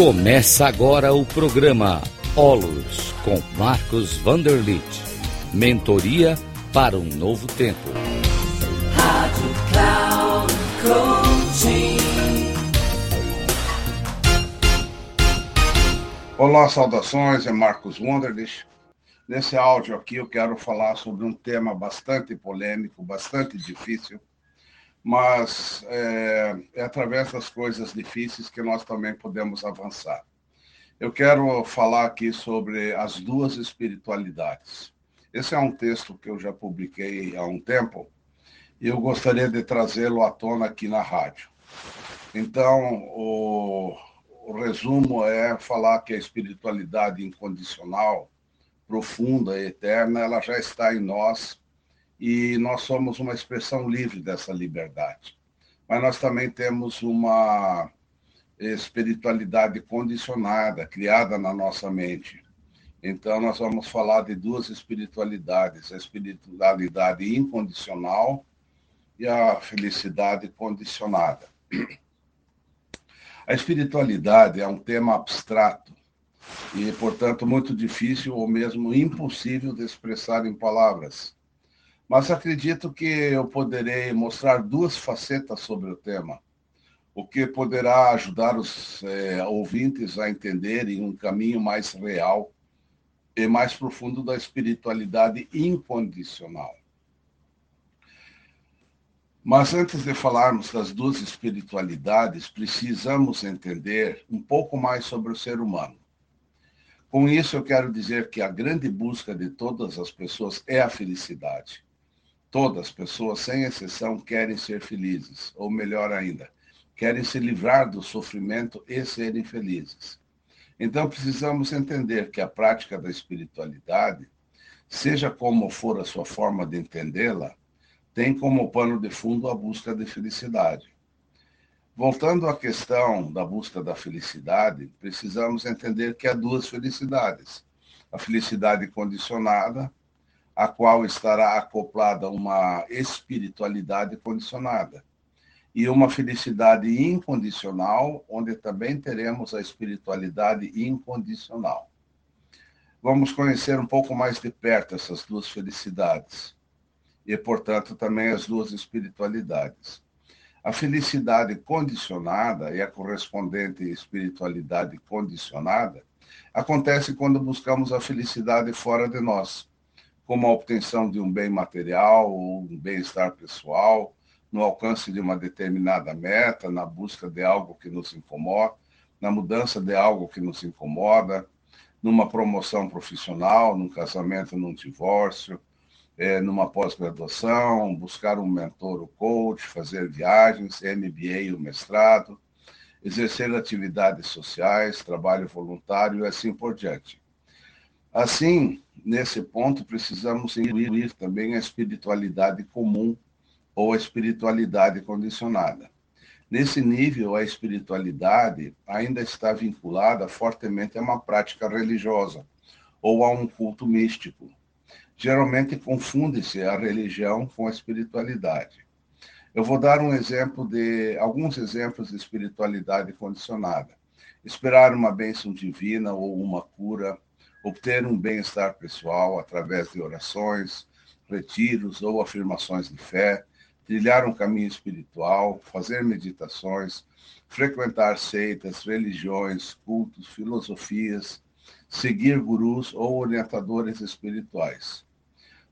Começa agora o programa Olos com Marcos Vanderlit. Mentoria para um novo tempo. Rádio Cloud Coaching. Olá, saudações, é Marcos Wanderlich. Nesse áudio aqui eu quero falar sobre um tema bastante polêmico, bastante difícil, mas é, é através das coisas difíceis que nós também podemos avançar. Eu quero falar aqui sobre as duas espiritualidades. Esse é um texto que eu já publiquei há um tempo e eu gostaria de trazê-lo à tona aqui na rádio. Então, o, o resumo é falar que a espiritualidade incondicional, profunda e eterna, ela já está em nós e nós somos uma expressão livre dessa liberdade. Mas nós também temos uma espiritualidade condicionada, criada na nossa mente. Então, nós vamos falar de duas espiritualidades: a espiritualidade incondicional e a felicidade condicionada. A espiritualidade é um tema abstrato e, portanto, muito difícil ou mesmo impossível de expressar em palavras. Mas acredito que eu poderei mostrar duas facetas sobre o tema o que poderá ajudar os é, ouvintes a entenderem um caminho mais real e mais profundo da espiritualidade incondicional. Mas antes de falarmos das duas espiritualidades, precisamos entender um pouco mais sobre o ser humano. Com isso, eu quero dizer que a grande busca de todas as pessoas é a felicidade. Todas as pessoas, sem exceção, querem ser felizes, ou melhor ainda, querem se livrar do sofrimento e serem felizes. Então, precisamos entender que a prática da espiritualidade, seja como for a sua forma de entendê-la, tem como pano de fundo a busca de felicidade. Voltando à questão da busca da felicidade, precisamos entender que há duas felicidades: a felicidade condicionada, a qual estará acoplada uma espiritualidade condicionada, e uma felicidade incondicional, onde também teremos a espiritualidade incondicional. Vamos conhecer um pouco mais de perto essas duas felicidades e, portanto, também as duas espiritualidades. A felicidade condicionada e a correspondente espiritualidade condicionada acontece quando buscamos a felicidade fora de nós, como a obtenção de um bem material ou um bem-estar pessoal, no alcance de uma determinada meta, na busca de algo que nos incomoda, na mudança de algo que nos incomoda, numa promoção profissional, num casamento, num divórcio, é, numa pós-graduação, buscar um mentor ou coach, fazer viagens, MBA ou mestrado, exercer atividades sociais, trabalho voluntário e assim por diante. Assim, nesse ponto, precisamos incluir também a espiritualidade comum ou a espiritualidade condicionada. Nesse nível, a espiritualidade ainda está vinculada fortemente a uma prática religiosa ou a um culto místico. Geralmente confunde-se a religião com a espiritualidade. Eu vou dar um exemplo de alguns exemplos de espiritualidade condicionada. Esperar uma bênção divina ou uma cura, obter um bem-estar pessoal através de orações, retiros ou afirmações de fé, trilhar um caminho espiritual, fazer meditações, frequentar seitas, religiões, cultos, filosofias, seguir gurus ou orientadores espirituais.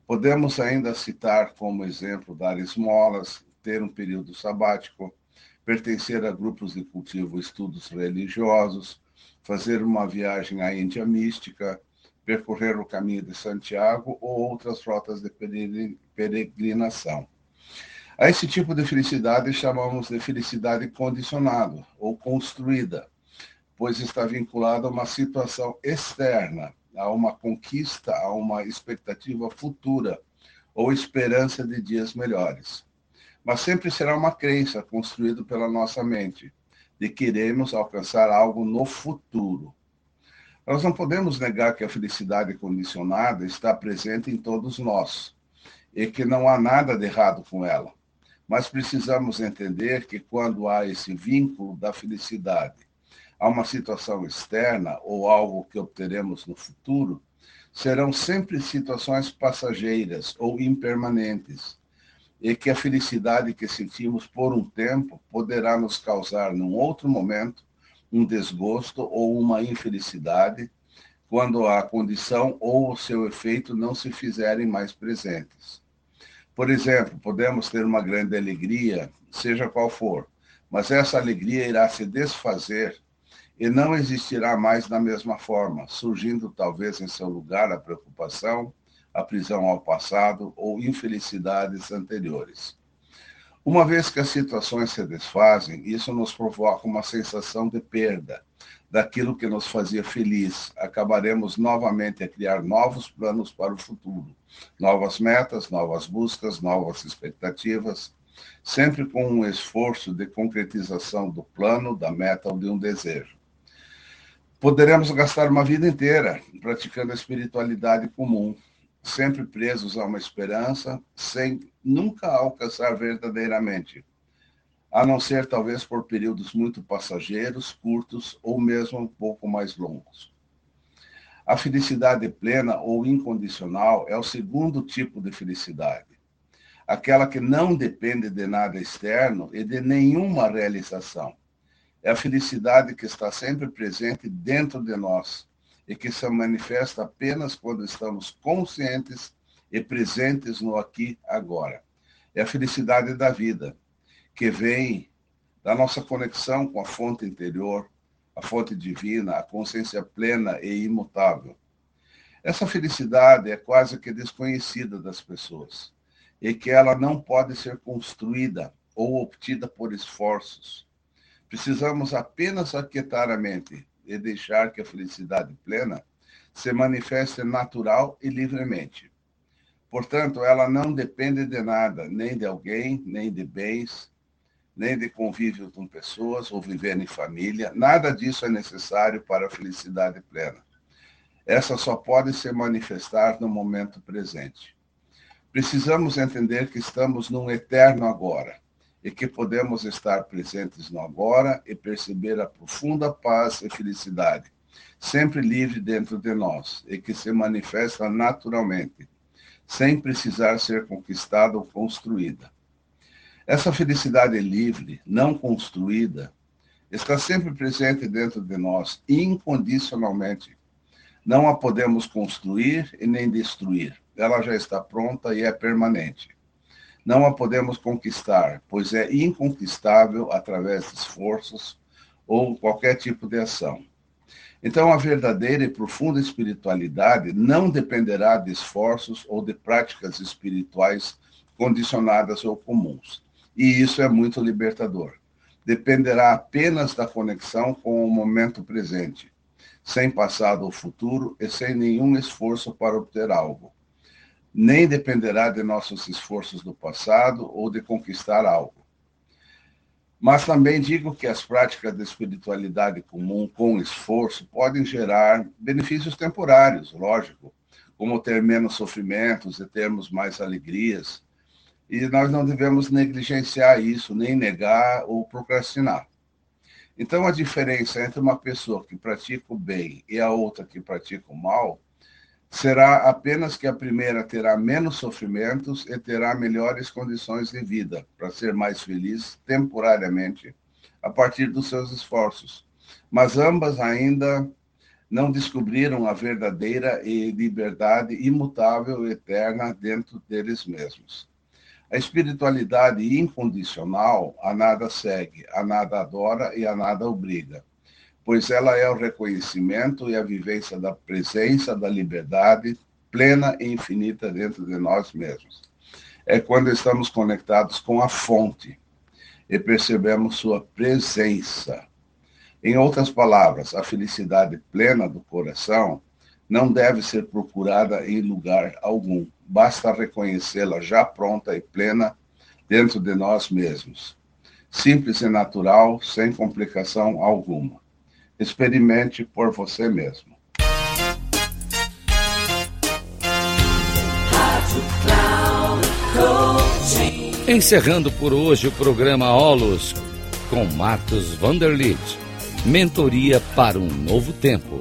Podemos ainda citar como exemplo dar esmolas, ter um período sabático, pertencer a grupos de cultivo estudos religiosos, fazer uma viagem à Índia mística, percorrer o caminho de Santiago ou outras rotas de peregrinação. A esse tipo de felicidade chamamos de felicidade condicionada ou construída, pois está vinculada a uma situação externa, a uma conquista, a uma expectativa futura ou esperança de dias melhores. Mas sempre será uma crença construída pela nossa mente de que iremos alcançar algo no futuro. Nós não podemos negar que a felicidade condicionada está presente em todos nós e que não há nada de errado com ela. Mas precisamos entender que quando há esse vínculo da felicidade a uma situação externa ou algo que obteremos no futuro, serão sempre situações passageiras ou impermanentes, e que a felicidade que sentimos por um tempo poderá nos causar, num outro momento, um desgosto ou uma infelicidade, quando a condição ou o seu efeito não se fizerem mais presentes. Por exemplo, podemos ter uma grande alegria, seja qual for, mas essa alegria irá se desfazer e não existirá mais da mesma forma, surgindo talvez em seu lugar a preocupação, a prisão ao passado ou infelicidades anteriores. Uma vez que as situações se desfazem, isso nos provoca uma sensação de perda daquilo que nos fazia feliz. Acabaremos novamente a criar novos planos para o futuro, novas metas, novas buscas, novas expectativas, sempre com um esforço de concretização do plano, da meta ou de um desejo. Poderemos gastar uma vida inteira praticando a espiritualidade comum, sempre presos a uma esperança, sem nunca alcançar verdadeiramente, a não ser talvez por períodos muito passageiros, curtos ou mesmo um pouco mais longos. A felicidade plena ou incondicional é o segundo tipo de felicidade, aquela que não depende de nada externo e de nenhuma realização é a felicidade que está sempre presente dentro de nós e que se manifesta apenas quando estamos conscientes e presentes no aqui agora. É a felicidade da vida, que vem da nossa conexão com a fonte interior, a fonte divina, a consciência plena e imutável. Essa felicidade é quase que desconhecida das pessoas e que ela não pode ser construída ou obtida por esforços Precisamos apenas aquietar a mente e deixar que a felicidade plena se manifeste natural e livremente. Portanto, ela não depende de nada, nem de alguém, nem de bens, nem de convívio com pessoas ou viver em família. Nada disso é necessário para a felicidade plena. Essa só pode se manifestar no momento presente. Precisamos entender que estamos num eterno agora e que podemos estar presentes no agora e perceber a profunda paz e felicidade, sempre livre dentro de nós e que se manifesta naturalmente, sem precisar ser conquistada ou construída. Essa felicidade livre, não construída, está sempre presente dentro de nós, incondicionalmente. Não a podemos construir e nem destruir. Ela já está pronta e é permanente não a podemos conquistar, pois é inconquistável através de esforços ou qualquer tipo de ação. Então, a verdadeira e profunda espiritualidade não dependerá de esforços ou de práticas espirituais condicionadas ou comuns. E isso é muito libertador. Dependerá apenas da conexão com o momento presente, sem passado ou futuro e sem nenhum esforço para obter algo nem dependerá de nossos esforços do passado ou de conquistar algo. Mas também digo que as práticas de espiritualidade comum com esforço podem gerar benefícios temporários, lógico, como ter menos sofrimentos e termos mais alegrias. E nós não devemos negligenciar isso, nem negar ou procrastinar. Então, a diferença entre uma pessoa que pratica o bem e a outra que pratica o mal será apenas que a primeira terá menos sofrimentos e terá melhores condições de vida para ser mais feliz temporariamente a partir dos seus esforços. Mas ambas ainda não descobriram a verdadeira liberdade imutável e eterna dentro deles mesmos. A espiritualidade incondicional a nada segue, a nada adora e a nada obriga pois ela é o reconhecimento e a vivência da presença da liberdade plena e infinita dentro de nós mesmos. É quando estamos conectados com a fonte e percebemos sua presença. Em outras palavras, a felicidade plena do coração não deve ser procurada em lugar algum. Basta reconhecê-la já pronta e plena dentro de nós mesmos. Simples e natural, sem complicação alguma. Experimente por você mesmo. Encerrando por hoje o programa Olos com Marcos Vanderlitt. Mentoria para um novo tempo.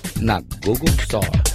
na Google Store.